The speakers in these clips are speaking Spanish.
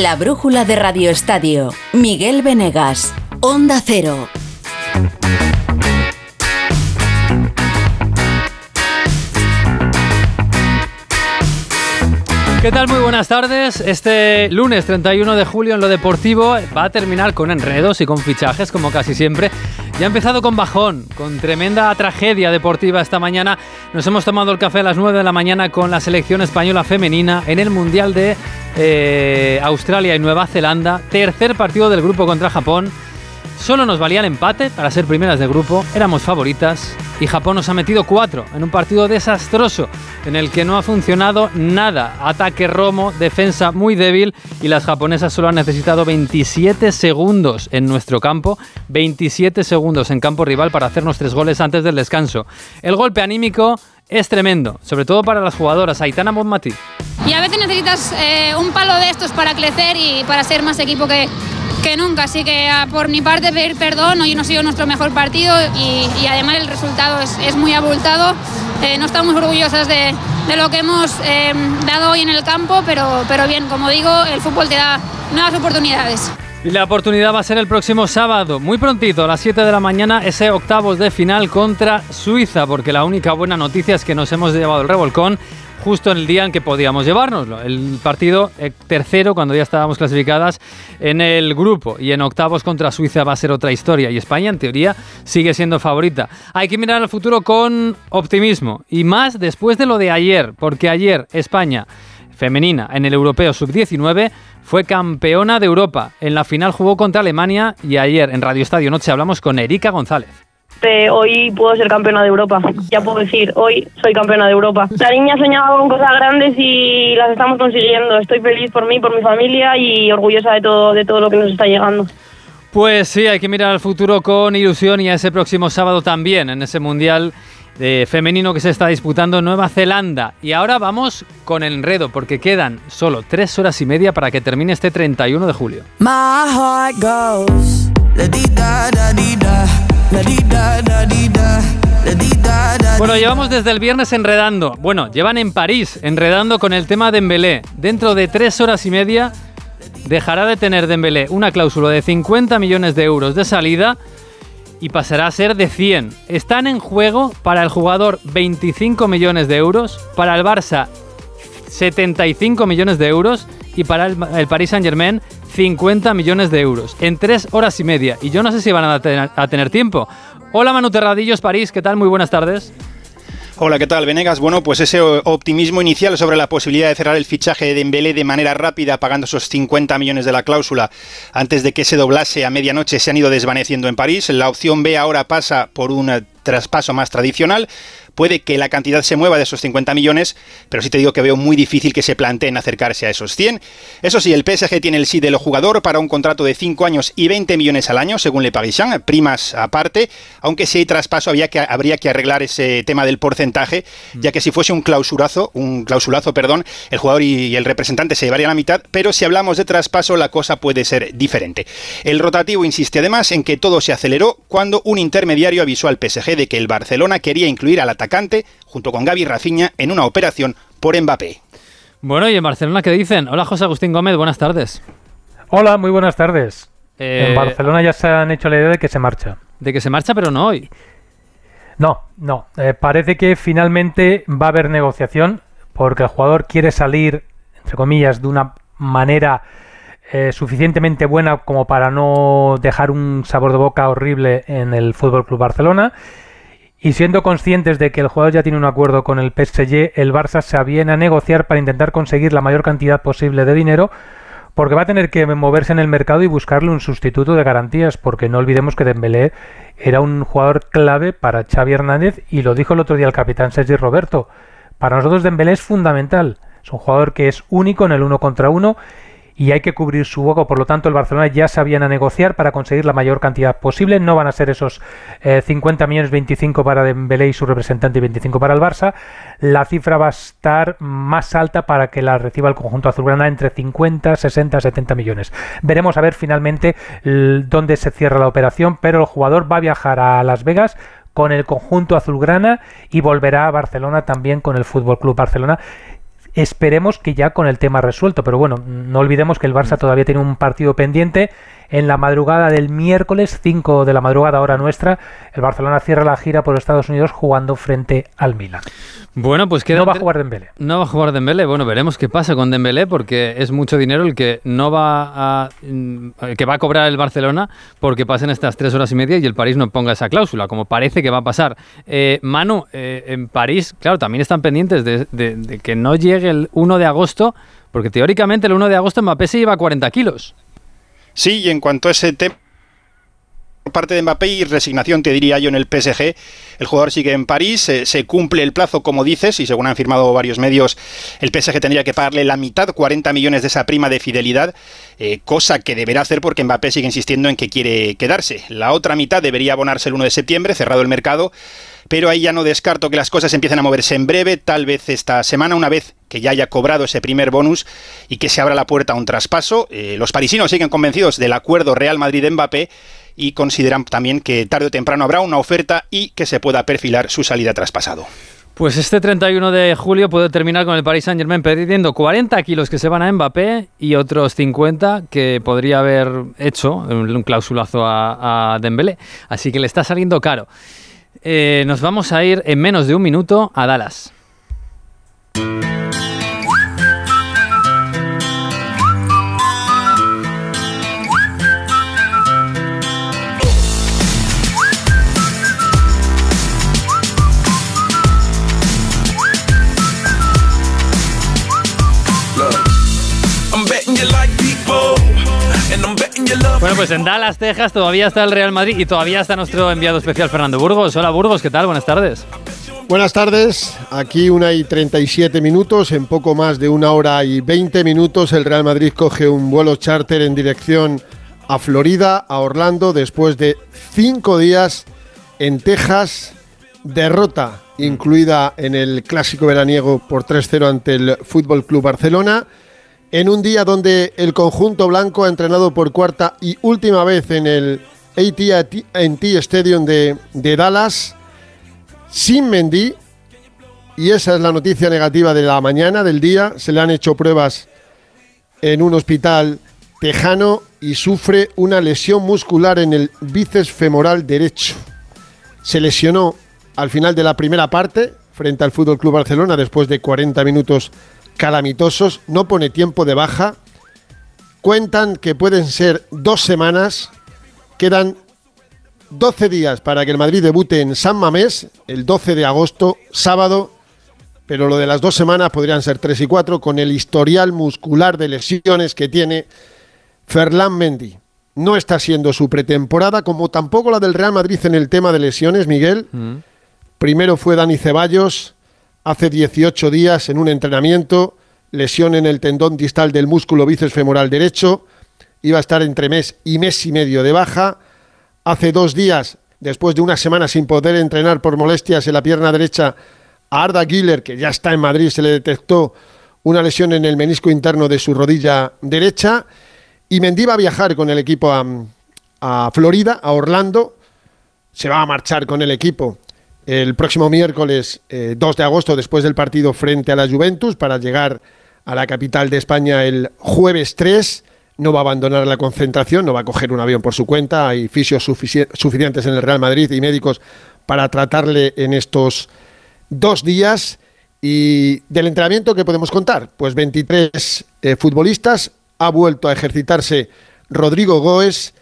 La brújula de Radio Estadio. Miguel Venegas. Onda Cero. ¿Qué tal? Muy buenas tardes. Este lunes 31 de julio en lo deportivo va a terminar con enredos y con fichajes, como casi siempre. Ya ha empezado con bajón, con tremenda tragedia deportiva esta mañana. Nos hemos tomado el café a las 9 de la mañana con la selección española femenina en el Mundial de eh, Australia y Nueva Zelanda. Tercer partido del grupo contra Japón. Solo nos valía el empate para ser primeras de grupo, éramos favoritas y Japón nos ha metido cuatro en un partido desastroso en el que no ha funcionado nada. Ataque romo, defensa muy débil y las japonesas solo han necesitado 27 segundos en nuestro campo, 27 segundos en campo rival para hacernos tres goles antes del descanso. El golpe anímico es tremendo, sobre todo para las jugadoras. Aitana Bonmatí. Y a veces necesitas eh, un palo de estos para crecer y para ser más equipo que, que nunca. Así que ah, por mi parte pedir perdón, hoy no ha sido nuestro mejor partido y, además el resultado es, muy abultado. Eh, no estamos orgullosas de, lo que hemos eh, dado hoy en el campo, pero, pero bien, como digo, el fútbol te da nuevas oportunidades. Y la oportunidad va a ser el próximo sábado, muy prontito, a las 7 de la mañana, ese octavos de final contra Suiza, porque la única buena noticia es que nos hemos llevado el revolcón justo en el día en que podíamos llevárnoslo. El partido eh, tercero, cuando ya estábamos clasificadas en el grupo. Y en octavos contra Suiza va a ser otra historia. Y España, en teoría, sigue siendo favorita. Hay que mirar al futuro con optimismo. Y más después de lo de ayer, porque ayer España femenina en el Europeo Sub-19 fue campeona de Europa. En la final jugó contra Alemania y ayer en Radio Estadio Noche hablamos con Erika González hoy puedo ser campeona de Europa. Ya puedo decir, hoy soy campeona de Europa. La niña soñaba con cosas grandes y las estamos consiguiendo. Estoy feliz por mí, por mi familia y orgullosa de todo, de todo lo que nos está llegando. Pues sí, hay que mirar al futuro con ilusión y a ese próximo sábado también, en ese Mundial de femenino que se está disputando en Nueva Zelanda. Y ahora vamos con el enredo, porque quedan solo tres horas y media para que termine este 31 de julio. Bueno, llevamos desde el viernes enredando. Bueno, llevan en París enredando con el tema de Dembélé. Dentro de tres horas y media dejará de tener Dembélé una cláusula de 50 millones de euros de salida y pasará a ser de 100. Están en juego para el jugador 25 millones de euros, para el Barça 75 millones de euros y para el, el Paris Saint Germain 50 millones de euros en tres horas y media. Y yo no sé si van a tener, tiempo. Hola Manu Terradillos, París, ¿qué tal? Muy buenas tardes. Hola, ¿qué tal, Venegas? Bueno, pues ese optimismo inicial sobre la posibilidad de cerrar el fichaje de Dembélé de manera rápida, pagando esos 50 millones de la cláusula antes de que se doblase a medianoche, se han ido desvaneciendo en París. La opción B ahora pasa por un traspaso más tradicional puede que la cantidad se mueva de esos 50 millones, pero sí te digo que veo muy difícil que se planteen acercarse a esos 100. Eso sí, el PSG tiene el sí del jugador para un contrato de 5 años y 20 millones al año, según Le Parisien, primas aparte, aunque si hay traspaso habría que, habría que arreglar ese tema del porcentaje, mm. ya que si fuese un clausurazo, un clausulazo, perdón, el jugador y el representante se llevarían la mitad, pero si hablamos de traspaso la cosa puede ser diferente. El rotativo insiste además en que todo se aceleró cuando un intermediario avisó al PSG de que el Barcelona quería incluir al atacante junto con Gaby Rafiña, en una operación por Mbappé. Bueno, y en Barcelona, ¿qué dicen? Hola, José Agustín Gómez, buenas tardes. Hola, muy buenas tardes. En eh, Barcelona ya se han hecho la idea de que se marcha. De que se marcha, pero no hoy. No, no. Eh, parece que finalmente va a haber negociación porque el jugador quiere salir, entre comillas, de una manera eh, suficientemente buena como para no dejar un sabor de boca horrible en el Fútbol Club Barcelona y siendo conscientes de que el jugador ya tiene un acuerdo con el PSG, el Barça se aviene a negociar para intentar conseguir la mayor cantidad posible de dinero, porque va a tener que moverse en el mercado y buscarle un sustituto de garantías, porque no olvidemos que Dembélé era un jugador clave para Xavi Hernández y lo dijo el otro día el capitán Sergi Roberto. Para nosotros Dembélé es fundamental, es un jugador que es único en el uno contra uno y hay que cubrir su hueco. Por lo tanto, el Barcelona ya sabían a negociar para conseguir la mayor cantidad posible. No van a ser esos 50 eh, millones, 25 para Dembélé y su representante y 25 para el Barça. La cifra va a estar más alta para que la reciba el conjunto azulgrana entre 50, 60, 70 millones. Veremos a ver finalmente dónde se cierra la operación, pero el jugador va a viajar a Las Vegas con el conjunto azulgrana y volverá a Barcelona también con el Fútbol Club Barcelona esperemos que ya con el tema resuelto. Pero bueno, no olvidemos que el Barça todavía tiene un partido pendiente. En la madrugada del miércoles, 5 de la madrugada hora nuestra, el Barcelona cierra la gira por Estados Unidos jugando frente al Milan. Bueno, pues queda No va a jugar Dembélé. No va a jugar Dembélé. Bueno, veremos qué pasa con Dembélé porque es mucho dinero el que no va a mm, que va a cobrar el Barcelona porque pasen estas tres horas y media y el París no ponga esa cláusula, como parece que va a pasar. Eh, Manu, eh, en París, claro, también están pendientes de, de- de que no llegue el 1 de agosto, porque teóricamente el 1 de agosto Mbappé se lleva 40 kilos. Sí, y en cuanto a ese tema parte de Mbappé y resignación, te diría yo, en el PSG. El jugador sigue en París, eh, se cumple el plazo, como dices, y según han firmado varios medios, el PSG tendría que pagarle la mitad, 40 millones de esa prima de fidelidad, eh, cosa que deberá hacer porque Mbappé sigue insistiendo en que quiere quedarse. La otra mitad debería abonarse el 1 de septiembre, cerrado el mercado, pero ahí ya no descarto que las cosas empiecen a moverse en breve, tal vez esta semana, una vez que ya haya cobrado ese primer bonus y que se abra la puerta a un traspaso. Eh, los parisinos siguen convencidos del acuerdo Real Madrid-Mbappé y consideran también que tarde o temprano habrá una oferta y que se pueda perfilar su salida traspasado. Pues este 31 de julio puede terminar con el Paris Saint Germain perdiendo 40 kilos que se van a Mbappé y otros 50 que podría haber hecho un, clausulazo a, a Dembélé. Así que le está saliendo caro. Eh, nos vamos a ir en menos de un minuto a Dallas. Bueno, pues en Dallas, Texas, todavía está el Real Madrid y todavía está nuestro enviado especial Fernando Burgos. Hola Burgos, ¿qué tal? Buenas tardes. Buenas tardes, aquí una y 37 minutos, en poco más de una hora y 20 minutos el Real Madrid coge un vuelo charter en dirección a Florida, a Orlando, después de cinco días en Texas, derrota incluida en el clásico veraniego por 3-0 ante el Fútbol Club Barcelona, en un día donde el conjunto blanco ha entrenado por cuarta y última vez en el AT&T Stadium de, Dallas, sin Mendy, y esa es la noticia negativa de la mañana, del día, se le han hecho pruebas en un hospital tejano y sufre una lesión muscular en el bíceps femoral derecho. Se lesionó al final de la primera parte frente al Fútbol Club Barcelona después de 40 minutos calamitosos, no pone tiempo de baja. Cuentan que pueden ser dos semanas, quedan 12 días para que el Madrid debute en San Mamés, el 12 de agosto, sábado, pero lo de las dos semanas podrían ser tres y cuatro, con el historial muscular de lesiones que tiene Ferland Mendy. No está siendo su pretemporada, como tampoco la del Real Madrid en el tema de lesiones, Miguel. Primero fue Dani Ceballos, hace 18 días en un entrenamiento, lesión en el tendón distal del músculo bíceps femoral derecho, iba a estar entre mes y mes y medio de baja. Hace dos días, después de una semana sin poder entrenar por molestias en la pierna derecha, a Arda Güler, que ya está en Madrid, se le detectó una lesión en el menisco interno de su rodilla derecha. Y Mendy va a viajar con el equipo a, a Florida, a Orlando. Se va a marchar con el equipo el próximo miércoles eh, 2 de agosto, después del partido frente a la Juventus, para llegar a la capital de España el jueves 3. No va a abandonar la concentración, no va a coger un avión por su cuenta. Hay fisios sufici- suficientes en el Real Madrid y médicos para tratarle en estos dos días. Y del entrenamiento, ¿qué podemos contar? Pues 23 eh, futbolistas. Ha vuelto a ejercitarse Rodrigo Goes.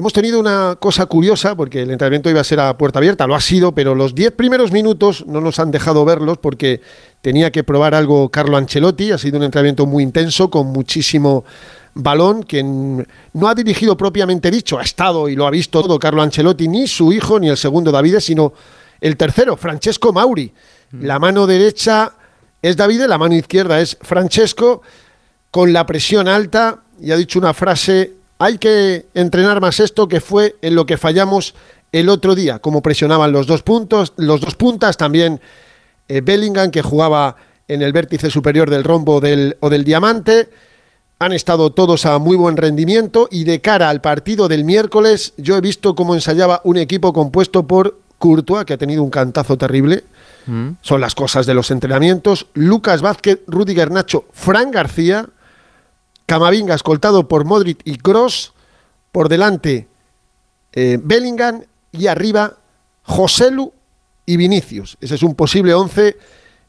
Hemos tenido una cosa curiosa, porque el entrenamiento iba a ser a puerta abierta, lo ha sido, pero los 10 primeros minutos no nos han dejado verlos porque tenía que probar algo Carlo Ancelotti. Ha sido un entrenamiento muy intenso, con muchísimo balón, que n- no ha dirigido propiamente dicho, ha estado y lo ha visto todo Carlo Ancelotti, ni su hijo, ni el segundo Davide, sino el tercero, Francesco Mauri. La mano derecha es Davide, la mano izquierda es Francesco, con la presión alta, y ha dicho una frase, hay que entrenar más esto, que fue en lo que fallamos el otro día, como presionaban los dos puntos, los dos puntas, también eh, Bellingham, que jugaba en el vértice superior del rombo del, o del diamante. Han estado todos a muy buen rendimiento y de cara al partido del miércoles, yo he visto cómo ensayaba un equipo compuesto por Courtois, que ha tenido un cantazo terrible, Mm. Son las cosas de los entrenamientos. Lucas Vázquez, Rudiger Nacho, Fran García, Camavinga escoltado por Modric y Cross, por delante eh, Bellingham y arriba Joselu y Vinicius. Ese es un posible 11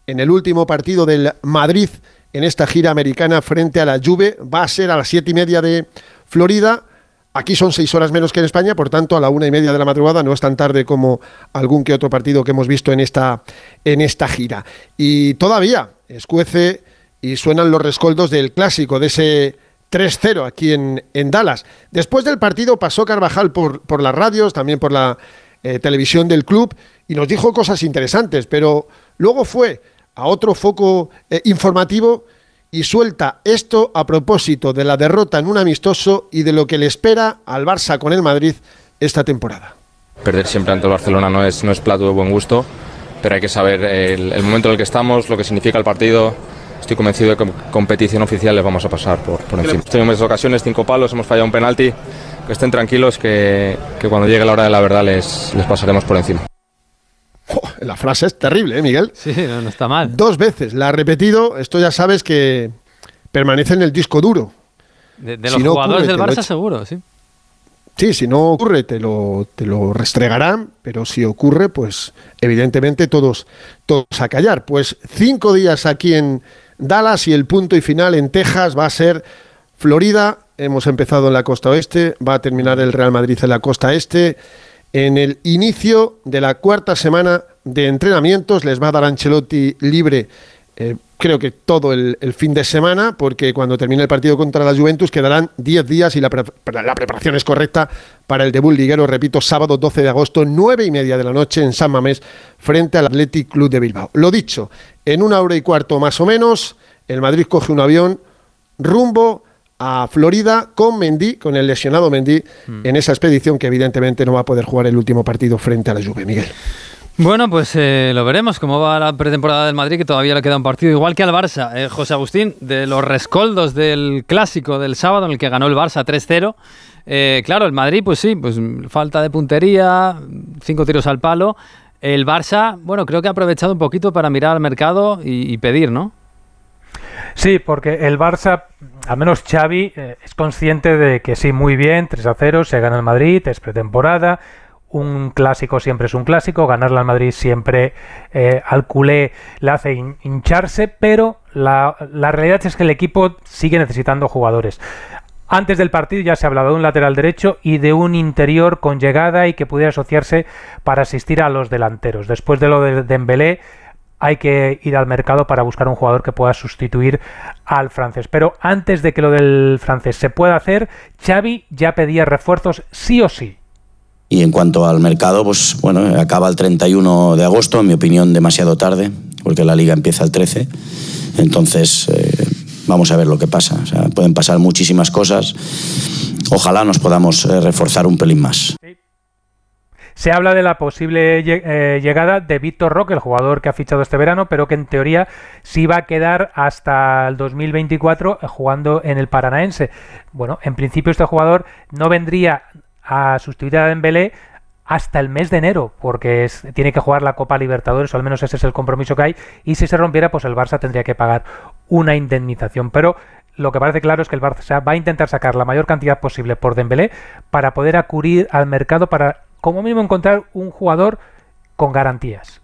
en el último partido del Madrid en esta gira americana frente a la Juve. Va a ser a las siete y media de Florida. Aquí son seis horas menos que en España, por tanto, a la una y media de la madrugada no es tan tarde como algún que otro partido que hemos visto en esta, en esta gira. Y todavía escuece y suenan los rescoldos del clásico, de ese 3-0 aquí en, en, Dallas. Después del partido pasó Carvajal por, por las radios, también por la eh, televisión del club, y nos dijo cosas interesantes, pero luego fue a otro foco eh, informativo y suelta esto a propósito de la derrota en un amistoso y de lo que le espera al Barça con el Madrid esta temporada. Perder siempre ante el Barcelona no es, no es plato de buen gusto, pero hay que saber el, el momento en el que estamos, lo que significa el partido. Estoy convencido de que en competición oficial les vamos a pasar por, por encima. Tuvimos ocasiones, cinco palos, hemos fallado un penalti. Que estén tranquilos, que, que cuando llegue la hora de la verdad les, les pasaremos por encima. Oh, la frase es terrible, ¿eh, Miguel? Sí, no, no, está mal. Dos veces la ha repetido. Esto ya sabes que permanece en el disco duro. De, de los no jugadores ocurre, del Barça, seguro, sí. Sí, si no ocurre, te lo, te lo restregarán, pero si ocurre, pues evidentemente todos, todos a callar. Pues cinco días aquí en Dallas y el punto y final en Texas va a ser Florida. Hemos empezado en la costa oeste, va a terminar el Real Madrid en la costa este en el inicio de la cuarta semana de entrenamientos. Les va a dar Ancelotti libre, eh, creo que todo el, fin de semana, porque cuando termine el partido contra la Juventus quedarán 10 días y la, la, preparación es correcta para el debut liguero, repito, sábado 12 de agosto, 9 y media de la noche en San Mamés, frente al Athletic Club de Bilbao. Lo dicho, en una hora y cuarto más o menos, el Madrid coge un avión rumbo a Florida con Mendy, con el lesionado Mendy, mm. en esa expedición que evidentemente no va a poder jugar el último partido frente a la Juve, Miguel. Bueno, pues eh, lo veremos cómo va la pretemporada del Madrid, que todavía le queda un partido igual que al Barça. Eh, José Agustín, de los rescoldos del clásico del sábado en el que ganó el Barça 3-0. Eh, claro, el Madrid, pues sí, pues falta de puntería, cinco tiros al palo. El Barça, bueno, creo que ha aprovechado un poquito para mirar al mercado y, pedir, ¿no? Sí, porque el Barça, al menos Xavi, eh, es consciente de que sí, muy bien, 3 a 0, se gana el Madrid, es pretemporada, un clásico siempre es un clásico, ganarle al Madrid siempre eh, al culé le hace hin hincharse, pero la, realidad es que el equipo sigue necesitando jugadores. Antes del partido ya se ha hablado de un lateral derecho y de un interior con llegada y que pudiera asociarse para asistir a los delanteros. Después de lo de Dembélé, hay que ir al mercado para buscar un jugador que pueda sustituir al francés. Pero antes de que lo del francés se pueda hacer, Xavi ya pedía refuerzos sí o sí. Y en cuanto al mercado, pues bueno, acaba el 31 de agosto, en mi opinión demasiado tarde, porque la liga empieza el 13. Entonces, eh, vamos a ver lo que pasa. Pueden pasar muchísimas cosas. Ojalá nos podamos eh, reforzar un pelín más. Se habla de la posible eh, llegada de Víctor Roque, el jugador que ha fichado este verano, pero que en teoría sí va a quedar hasta el 2024 jugando en el Paranaense. Bueno, en principio este jugador no vendría a sustituir a Dembélé hasta el mes de enero, porque tiene que jugar la Copa Libertadores, o al menos ese es el compromiso que hay, y si se rompiera, pues el Barça tendría que pagar una indemnización. Pero lo que parece claro es que el Barça va a intentar sacar la mayor cantidad posible por Dembélé para poder acudir al mercado para como mínimo encontrar un jugador con garantías.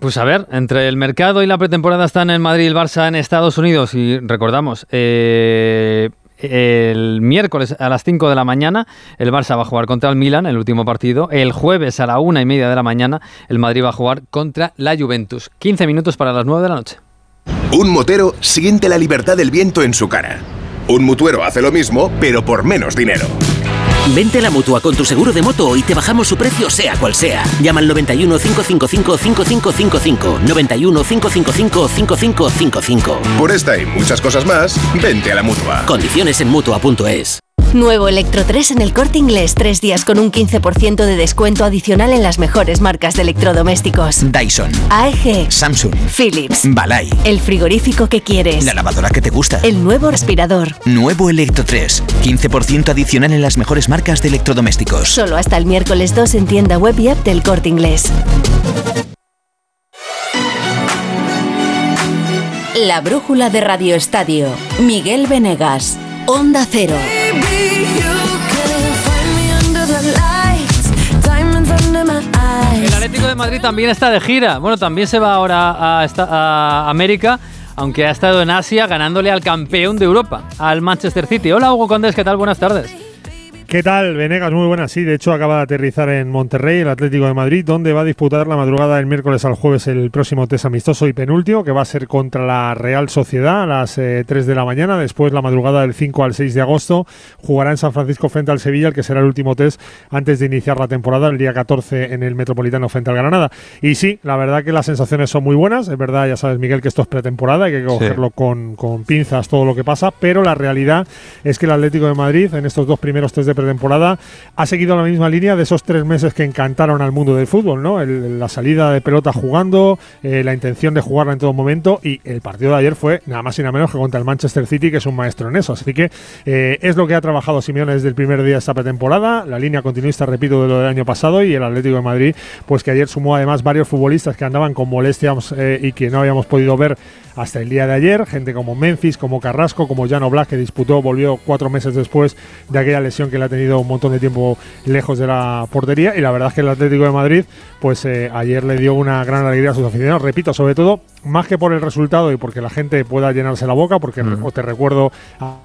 Pues a ver, entre el mercado y la pretemporada están en Madrid y el Barça en Estados Unidos y recordamos, eh, el miércoles a las 5 de la mañana el Barça va a jugar contra el Milan, el último partido. El jueves a la una y media de la mañana el Madrid va a jugar contra la Juventus. 15 minutos para las 9 de la noche. Un motero siente la libertad del viento en su cara. Un mutuero hace lo mismo, pero por menos dinero. Vente a la mutua con tu seguro de moto y te bajamos su precio, sea cual sea. Llama al 91 555 5555. 91 555 5555. Por esta y muchas cosas más, vente a la mutua. Condiciones en mutua.es. Nuevo Electro 3 en el corte inglés. Tres días con un 15% de descuento adicional en las mejores marcas de electrodomésticos. Dyson, AEG, Samsung, Philips. Balay, El frigorífico que quieres. la lavadora que te gusta. El nuevo aspirador. Nuevo Electro 3, 15% adicional en las mejores marcas de electrodomésticos. Solo hasta el miércoles 2 en tienda web y app del corte inglés. La brújula de Radio Estadio. Miguel Venegas. Onda Cero. El Atlético de Madrid también está de gira. Bueno, también se va ahora a, a América, aunque ha estado en Asia ganándole al campeón de Europa, al Manchester City. Hola Hugo Condés, ¿qué tal? Buenas tardes. ¿Qué tal, Venegas? Muy buenas. Sí, de hecho acaba de aterrizar en Monterrey, el Atlético de Madrid, donde va a disputar la madrugada del miércoles al jueves el próximo test amistoso y penúltimo, que va a ser contra la Real Sociedad a las eh, 3 de la mañana. Después, la madrugada del 5 al 6 de agosto, jugará en San Francisco frente al Sevilla, el que será el último test antes de iniciar la temporada, el día 14 en el Metropolitano frente al Granada. Y sí, la verdad que las sensaciones son muy buenas. Es verdad, ya sabes, Miguel, que esto es pretemporada, hay que cogerlo con, con pinzas todo lo que pasa, pero la realidad es que el Atlético de Madrid en estos dos primeros test de pretemporada ha seguido la misma línea de esos tres meses que encantaron al mundo del fútbol, ¿no? El- la salida de pelota jugando, eh, la intención de jugarla en todo momento y el partido de ayer fue nada más y nada menos que contra el Manchester City, que es un maestro en eso. Así que eh, es lo que ha trabajado Simeone desde el primer día de esta pretemporada, la línea continuista, repito, de lo del año pasado y el Atlético de Madrid, pues que ayer sumó además varios futbolistas que andaban con molestias eh, y que no habíamos podido ver hasta el día de ayer, gente como Memphis, como Carrasco, como Jano Black, que disputó, volvió cuatro meses después de aquella lesión que le ha tenido un montón de tiempo lejos de la portería. Y la verdad es que el Atlético de Madrid, pues eh, ayer le dio una gran alegría a sus aficionados. Repito, sobre todo, más que por el resultado y porque la gente pueda llenarse la boca, porque o te recuerdo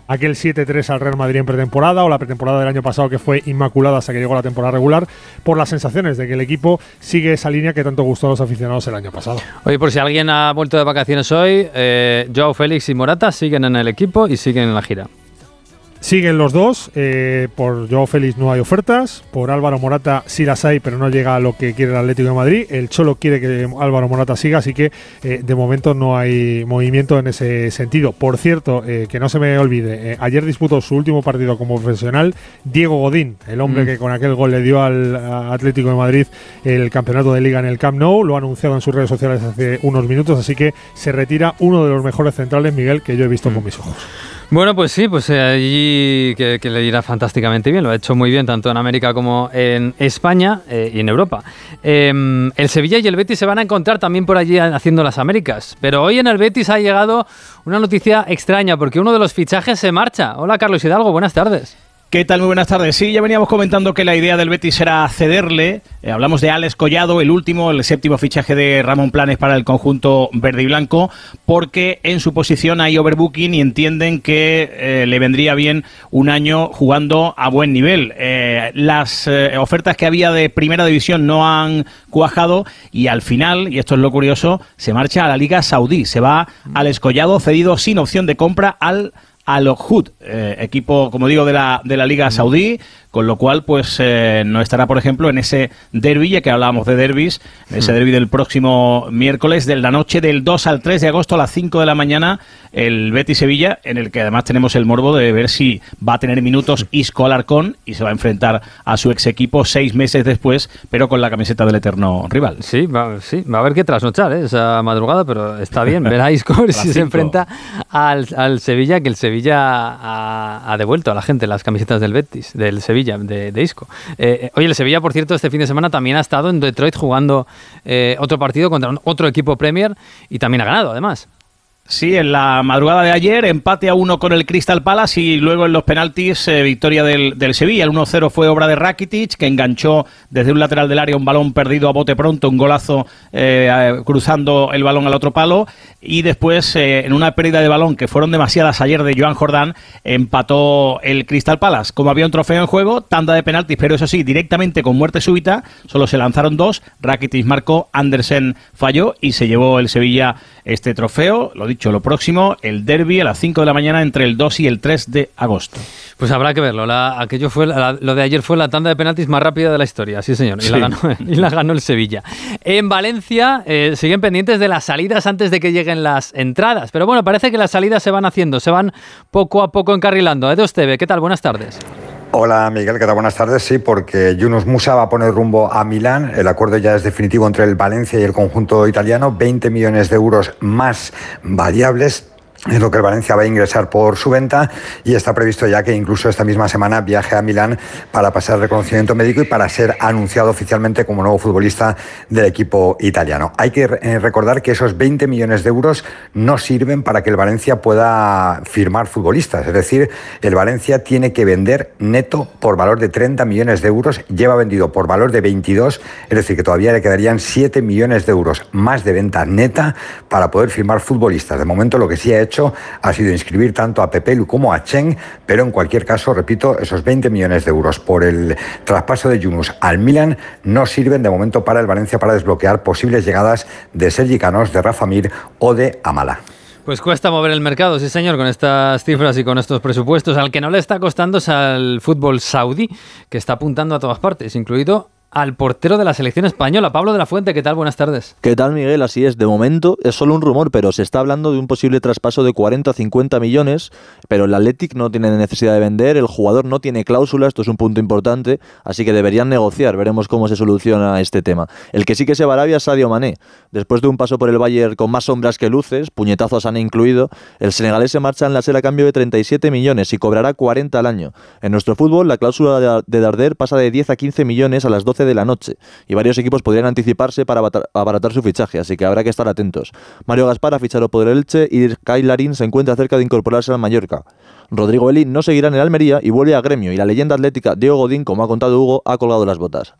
aquel 7-3 al Real Madrid en pretemporada o la pretemporada del año pasado que fue inmaculada hasta que llegó la temporada regular, por las sensaciones de que el equipo sigue esa línea que tanto gustó a los aficionados el año pasado. Oye, por si alguien ha vuelto de vacaciones hoy, eh, Joao Félix y Morata siguen en el equipo y siguen en la gira. Siguen los dos. eh, por Joao Félix no hay ofertas. Por Álvaro Morata sí las hay, pero no llega a lo que quiere el Atlético de Madrid. El Cholo quiere que Álvaro Morata siga, así que eh, de momento no hay movimiento en ese sentido. Por cierto, eh, que no se me olvide, eh, ayer disputó su último partido como profesional Diego Godín, el hombre Mm. que con aquel gol le dio al Atlético de Madrid el campeonato de liga en el Camp Nou. Lo ha anunciado en sus redes sociales hace unos minutos, así que se retira uno de los mejores centrales, Miguel, que yo he visto con mis ojos. Bueno, pues sí, pues eh, allí que, le irá fantásticamente bien. Lo ha hecho muy bien tanto en América como en España eh, y en Europa. Eh, el Sevilla y el Betis se van a encontrar también por allí haciendo las Américas. Pero hoy en el Betis ha llegado una noticia extraña porque uno de los fichajes se marcha. Hola Carlos Hidalgo, buenas tardes. ¿Qué tal? Muy buenas tardes. Sí, ya veníamos comentando que la idea del Betis era cederle. Eh, hablamos de Alex Collado, el último, el séptimo fichaje de Ramón Planes para el conjunto verde y blanco, porque en su posición hay overbooking y entienden que eh, le vendría bien un año jugando a buen nivel. Eh, las ofertas que había de primera división no han cuajado y al final, y esto es lo curioso, se marcha a la Liga Saudí. Se va Alex Collado cedido sin opción de compra al Al Hood, eh, equipo, como digo, de la, de la Liga Saudí, con lo cual, pues eh, no estará, por ejemplo, en ese derby, ya que hablábamos de derbis, en ese derby del próximo miércoles, de la noche del 2 al 3 de agosto a las 5 de la mañana, el Betis Sevilla, en el que además tenemos el morbo de ver si va a tener minutos Isco Alarcón y se va a enfrentar a su ex equipo seis meses después, pero con la camiseta del eterno rival. Sí, va, sí, va a haber que trasnochar ¿eh? esa madrugada, pero está bien. Ver a Isco si se enfrenta al, al Sevilla, que el Sevilla ha, ha devuelto a la gente las camisetas del Betis, del Sevilla, de, de Isco. Eh, eh, oye, el Sevilla, por cierto, este fin de semana también ha estado en Detroit jugando eh, otro partido contra otro equipo Premier y también ha ganado, además. Sí, en la madrugada de ayer, empate a uno con el Crystal Palace y luego en los penaltis, eh, victoria del, del Sevilla. El 1-0 fue obra de Rakitic, que enganchó desde un lateral del área un balón perdido a bote pronto, un golazo eh, cruzando el balón al otro palo. Y después, eh, en una pérdida de balón, que fueron demasiadas ayer de Joan Jordán, empató el Crystal Palace. Como había un trofeo en juego, tanda de penaltis, pero eso sí, directamente con muerte súbita, solo se lanzaron dos. Rakitic marcó, Andersen falló y se llevó el Sevilla este trofeo. Lo dicho, lo próximo, el derby a las 5 de la mañana entre el 2 y el 3 de agosto. Pues habrá que verlo. La, aquello fue la- lo de ayer fue la tanda de penaltis más rápida de la historia, sí señor. Y, la, ganó, y la ganó el Sevilla. En Valencia eh, siguen pendientes de las salidas antes de que lleguen las entradas. Pero bueno, parece que las salidas se van haciendo, se van poco a poco encarrilando. Edo Esteve, ¿qué tal? Buenas tardes. Hola Miguel, ¿qué tal? Buenas tardes. Sí, porque Yunus Musa va a poner rumbo a Milán. El acuerdo ya es definitivo entre el Valencia y el conjunto italiano. 20 millones de euros más variables. Es lo que el Valencia va a ingresar por su venta y está previsto ya que incluso esta misma semana viaje a Milán para pasar reconocimiento médico y para ser anunciado oficialmente como nuevo futbolista del equipo italiano. Hay que eh, recordar que esos 20 millones de euros no sirven para que el Valencia pueda firmar futbolistas. Es decir, el Valencia tiene que vender neto por valor de 30 millones de euros, lleva vendido por valor de 22, es decir, que todavía le quedarían 7 millones de euros más de venta neta para poder firmar futbolistas. De momento lo que sí ha hecho ha sido inscribir tanto a Pepelu como a Chen, pero en cualquier caso, repito, esos 20 millones de euros por el traspaso de Yunus al Milan no sirven de momento para el Valencia para desbloquear posibles llegadas de Sergi Canós, de Rafa Mir o de Amala. Pues cuesta mover el mercado, sí señor, con estas cifras y con estos presupuestos. Al que no le está costando es al fútbol saudí, que está apuntando a todas partes, incluido al portero de la selección española, Pablo de la Fuente. ¿Qué tal? Buenas tardes. ¿Qué tal, Miguel? Así es, de momento es solo un rumor, pero se está hablando de un posible traspaso de 40 o 50 millones, pero el Athletic no tiene necesidad de vender, el jugador no tiene cláusula, esto es un punto importante, así que deberían negociar, veremos cómo se soluciona este tema. El que sí que se va a es Sadio Mané. Después de un paso por el Bayern con más sombras que luces, puñetazos a Sané incluido, el senegalés se marcha en la SER a cambio de 37 millones y cobrará 40 al año. En nuestro fútbol, la cláusula de Darder pasa de 10 a 15 millones a las 12 de la noche y varios equipos podrían anticiparse para abaratar su fichaje, así que habrá que estar atentos. Mario Gaspar ha fichado por el Elche y Kyle Larín se encuentra cerca de incorporarse al Mallorca. Rodrigo Eli no seguirá en el Almería y vuelve a gremio y la leyenda atlética Diego Godín, como ha contado Hugo, ha colgado las botas.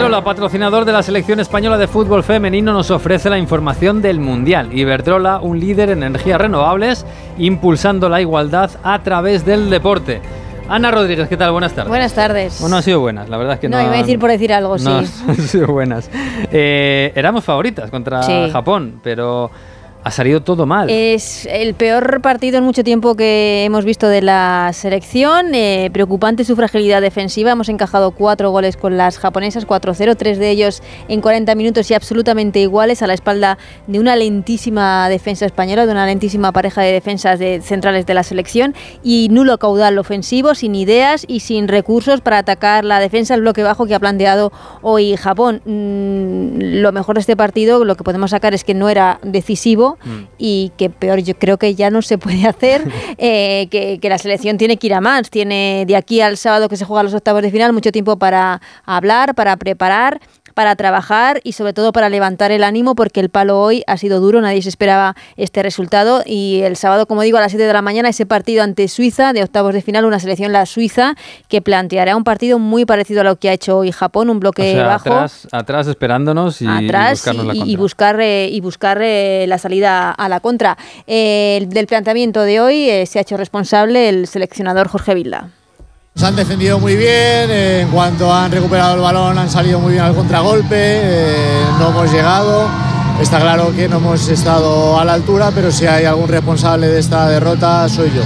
Iberdrola, patrocinador de la selección española de fútbol femenino, nos ofrece la información del Mundial. Iberdrola, un líder en energías renovables, impulsando la igualdad a través del deporte. Ana Rodríguez, ¿qué tal? Buenas tardes. Buenas tardes. Bueno, han sido buenas, la verdad es que no. no, iba a decir por decir algo, sí. no han sido buenas. Eh, éramos favoritas contra Sí. Japón, pero ha salido todo mal. Es el peor partido en mucho tiempo que hemos visto de la selección. eh, preocupante su fragilidad defensiva. Hemos encajado cuatro goles con las japonesas, 4-0, tres de ellos en 40 minutos y absolutamente iguales a la espalda de una lentísima defensa española, de una lentísima pareja de defensas de- centrales de la selección y nulo caudal ofensivo, sin ideas y sin recursos para atacar la defensa, el bloque bajo que ha planteado hoy Japón. Mm, lo mejor de este partido, lo que podemos sacar es que no era decisivo y que peor yo creo que ya no se puede hacer, eh, que, que la selección tiene que ir a más, tiene de aquí al sábado que se juegan los octavos de final mucho tiempo para hablar, para preparar para trabajar y sobre todo para levantar el ánimo porque el palo hoy ha sido duro, nadie se esperaba este resultado y el sábado, como digo, a las 7 de la mañana ese partido ante Suiza de octavos de final, una selección la Suiza que planteará un partido muy parecido a lo que ha hecho hoy Japón, un o bloque sea, bajo atrás, atrás esperándonos y, y atrás buscarnos la y, y buscar eh, y buscar eh, la salida a la contra. Eh, el- del planteamiento de hoy eh, se ha hecho responsable el seleccionador Jorge Vilda. Se han defendido muy bien, eh, en cuanto han recuperado el balón han salido muy bien al contragolpe, eh, no hemos llegado. Está claro que no hemos estado a la altura, pero si hay algún responsable de esta derrota soy yo.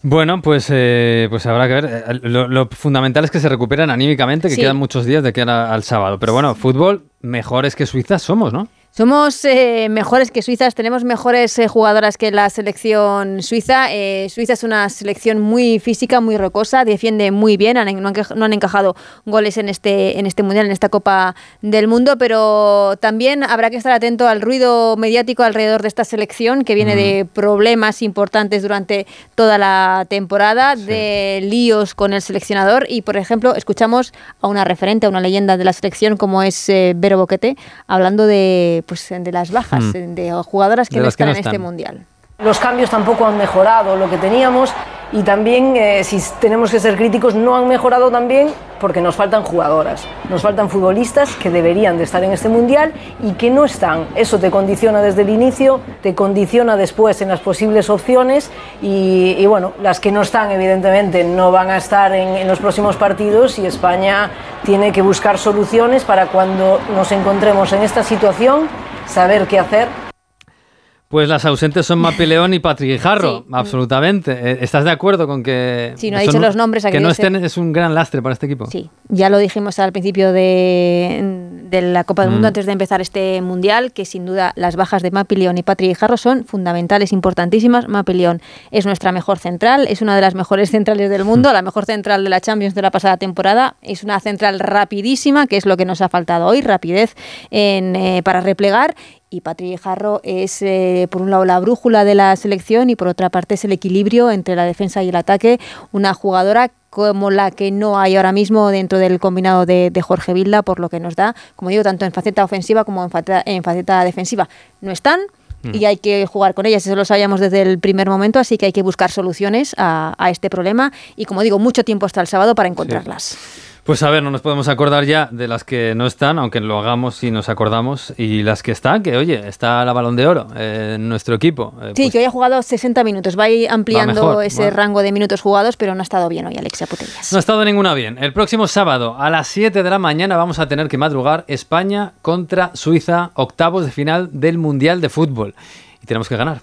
Bueno, pues, eh, pues habrá que ver. Lo, lo fundamental es que se recuperen anímicamente, que Sí. quedan muchos días de cara al sábado. Pero bueno, fútbol, mejores que Suiza somos, ¿no? Somos eh, mejores que Suizas, tenemos mejores eh, jugadoras que la selección suiza. Eh, Suiza es una selección muy física, muy rocosa, defiende muy bien, han- no, han, quej- no han encajado goles en este, en este Mundial, en esta Copa del Mundo, pero también habrá que estar atento al ruido mediático alrededor de esta selección, que viene de problemas importantes durante toda la temporada, de líos con el seleccionador. Y, por ejemplo, escuchamos a una referente, a una leyenda de la selección como es eh, Vero Boquete, hablando de, pues, de las bajas, Mm. de jugadoras que De no que están no en este. Mundial. Los cambios tampoco han mejorado lo que teníamos y también, eh, si tenemos que ser críticos, no han mejorado también porque nos faltan jugadoras, nos faltan futbolistas que deberían de estar en este mundial y que no están. Eso te condiciona desde el inicio, te condiciona después en las posibles opciones y, bueno, las que no están evidentemente no van a estar en los próximos partidos y España tiene que buscar soluciones para cuando nos encontremos en esta situación saber qué hacer Pues las ausentes son Mapi León y Patrick Guijarro, absolutamente. Eh, ¿Estás de acuerdo con que... Sí, no ha dicho los nombres, Que no estén es un gran lastre para este equipo. Sí, ya lo dijimos al principio de, de la Copa del Mundo, Mm. antes de empezar este Mundial, que sin duda las bajas de Mapi León y Patrick Guijarro son fundamentales, importantísimas. Mapi León es nuestra mejor central, es una de las mejores centrales del mundo, la mejor central de la Champions de la pasada temporada. Es una central rapidísima, que es lo que nos ha faltado hoy, rapidez en, eh, para replegar. Y Patrick Jarro es, eh, por un lado, la brújula de la selección y por otra parte es el equilibrio entre la defensa y el ataque. Una jugadora como la que no hay ahora mismo dentro del combinado de, de Jorge Vilda, por lo que nos da, como digo, tanto en faceta ofensiva como en faceta, en faceta defensiva. No están Mm. y hay que jugar con ellas, eso lo sabíamos desde el primer momento, así que hay que buscar soluciones a, a este problema y, como digo, mucho tiempo hasta el sábado para encontrarlas. Pues a ver, no nos podemos acordar ya de las que no están, aunque lo hagamos si nos acordamos, y las que están, que oye, está la balón de oro eh, en nuestro equipo. Eh, Sí, que hoy ha jugado 60 minutos, va a ir ampliando mejor, ese rango de minutos jugados, pero no ha estado bien hoy Alexia Putellas. No ha estado ninguna bien. El próximo sábado a las 7 de la mañana vamos a tener que madrugar España contra Suiza, octavos de final del Mundial de Fútbol. Y tenemos que ganar.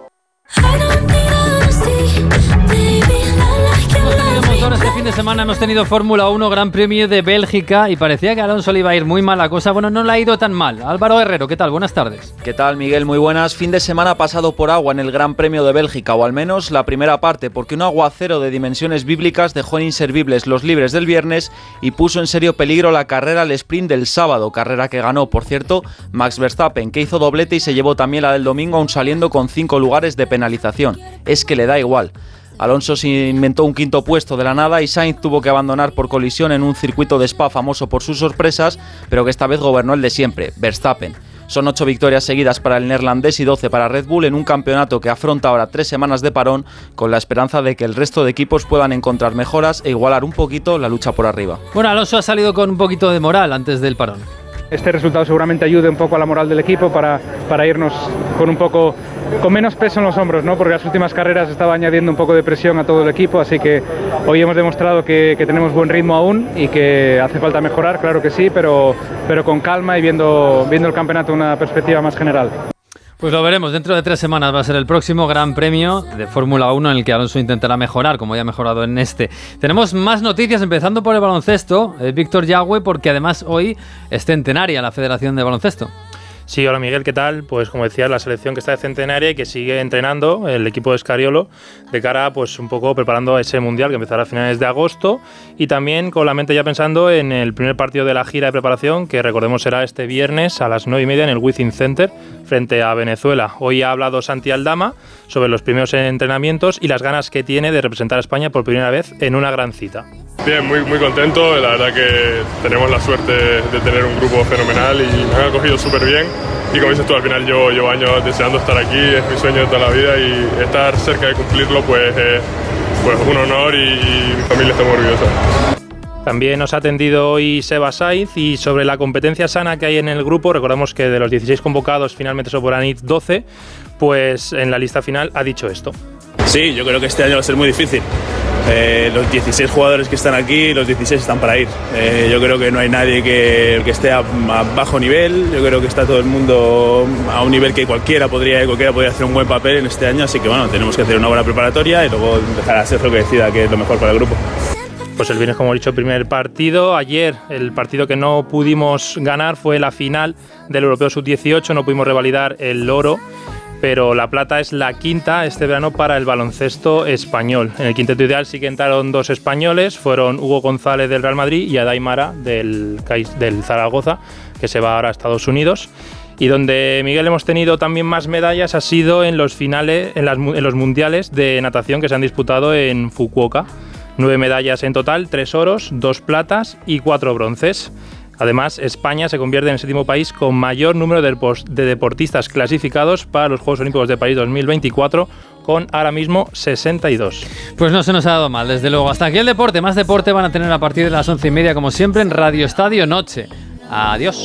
Este fin de semana hemos tenido Fórmula 1 Gran Premio de Bélgica y parecía que Alonso le iba a ir muy mal la cosa. Bueno, no le ha ido tan mal. Álvaro Herrero, ¿qué tal? Buenas tardes. ¿Qué tal, Miguel? Muy buenas. Fin de semana pasado por agua en el Gran Premio de Bélgica, o al menos la primera parte, porque un aguacero de dimensiones bíblicas dejó inservibles los libres del viernes y puso en serio peligro la carrera al sprint del sábado, carrera que ganó, por cierto, Max Verstappen, que hizo doblete y se llevó también la del domingo, aún saliendo con cinco lugares de penalización. Es que le da igual. Alonso se inventó un quinto puesto de la nada y Sainz tuvo que abandonar por colisión en un circuito de Spa famoso por sus sorpresas, pero que esta vez gobernó el de siempre, Verstappen. Son ocho victorias seguidas para el neerlandés y 12 para Red Bull en un campeonato que afronta ahora tres semanas de parón con la esperanza de que el resto de equipos puedan encontrar mejoras e igualar un poquito la lucha por arriba. Bueno, Alonso ha salido con un poquito de moral antes del parón. Este resultado seguramente ayude un poco a la moral del equipo para, para irnos con un poco con menos peso en los hombros, ¿no? porque las últimas carreras estaba añadiendo un poco de presión a todo el equipo, así que hoy hemos demostrado que, que tenemos buen ritmo aún y que hace falta mejorar, claro que sí, pero, pero con calma y viendo, viendo el campeonato una perspectiva más general. Pues lo veremos, dentro de tres semanas va a ser el próximo Gran Premio de Fórmula 1 en el que Alonso intentará mejorar, como ya ha mejorado en este. Tenemos más noticias, empezando por el baloncesto, eh, Víctor Yagüe, porque además hoy es centenaria la Federación de Baloncesto. Sí, hola Miguel, ¿qué tal? Pues como decías, la selección que está de centenaria y que sigue entrenando el equipo de Escariolo de cara pues un poco preparando ese mundial que empezará a finales de agosto y también con la mente ya pensando en el primer partido de la gira de preparación que recordemos será este viernes a las 9 y media en el Within Center frente a Venezuela. Hoy ha hablado Santi Aldama sobre los primeros entrenamientos y las ganas que tiene de representar a España por primera vez en una gran cita. Bien, muy, muy contento. La verdad que tenemos la suerte de tener un grupo fenomenal y me han acogido súper bien. Y como dices tú, al final yo llevo años deseando estar aquí, es mi sueño de toda la vida y estar cerca de cumplirlo pues es pues, un honor y, y mi familia está muy orgullosa. También nos ha atendido hoy Seba Saiz y sobre la competencia sana que hay en el grupo, recordamos que de los 16 convocados finalmente se podrán ir 12, pues en la lista final ha dicho esto. Sí, yo creo que este año va a ser muy difícil. Eh, los 16 jugadores que están aquí, los 16 están para ir. Eh, yo creo que no hay nadie que, que esté a, a, bajo nivel. Yo creo que está todo el mundo a un nivel que cualquiera podría, cualquiera podría hacer un buen papel en este año. Así que bueno, tenemos que hacer una buena preparatoria y luego dejar a Sergio que decida qué es lo mejor para el grupo. Pues el viernes, como he dicho, primer partido. Ayer el partido que no pudimos ganar fue la final del Europeo Sub-18. No pudimos revalidar el oro pero la plata es la quinta este verano para el baloncesto español. En el quinteto ideal sí que entraron dos españoles, fueron Hugo González del Real Madrid y Adaimara del, del Zaragoza, que se va ahora a Estados Unidos. Y donde Miguel hemos tenido también más medallas ha sido en los finales, en, en los mundiales de natación que se han disputado en Fukuoka. Nueve medallas en total, tres oros, dos platas y cuatro bronces. Además, España se convierte en el séptimo país con mayor número de, deportistas clasificados para los Juegos Olímpicos de París 2024, con ahora mismo 62. Pues no se nos ha dado mal, desde luego. Hasta aquí el deporte. Más deporte van a tener a partir de las once y media, como siempre, en Radio Estadio Noche. Adiós.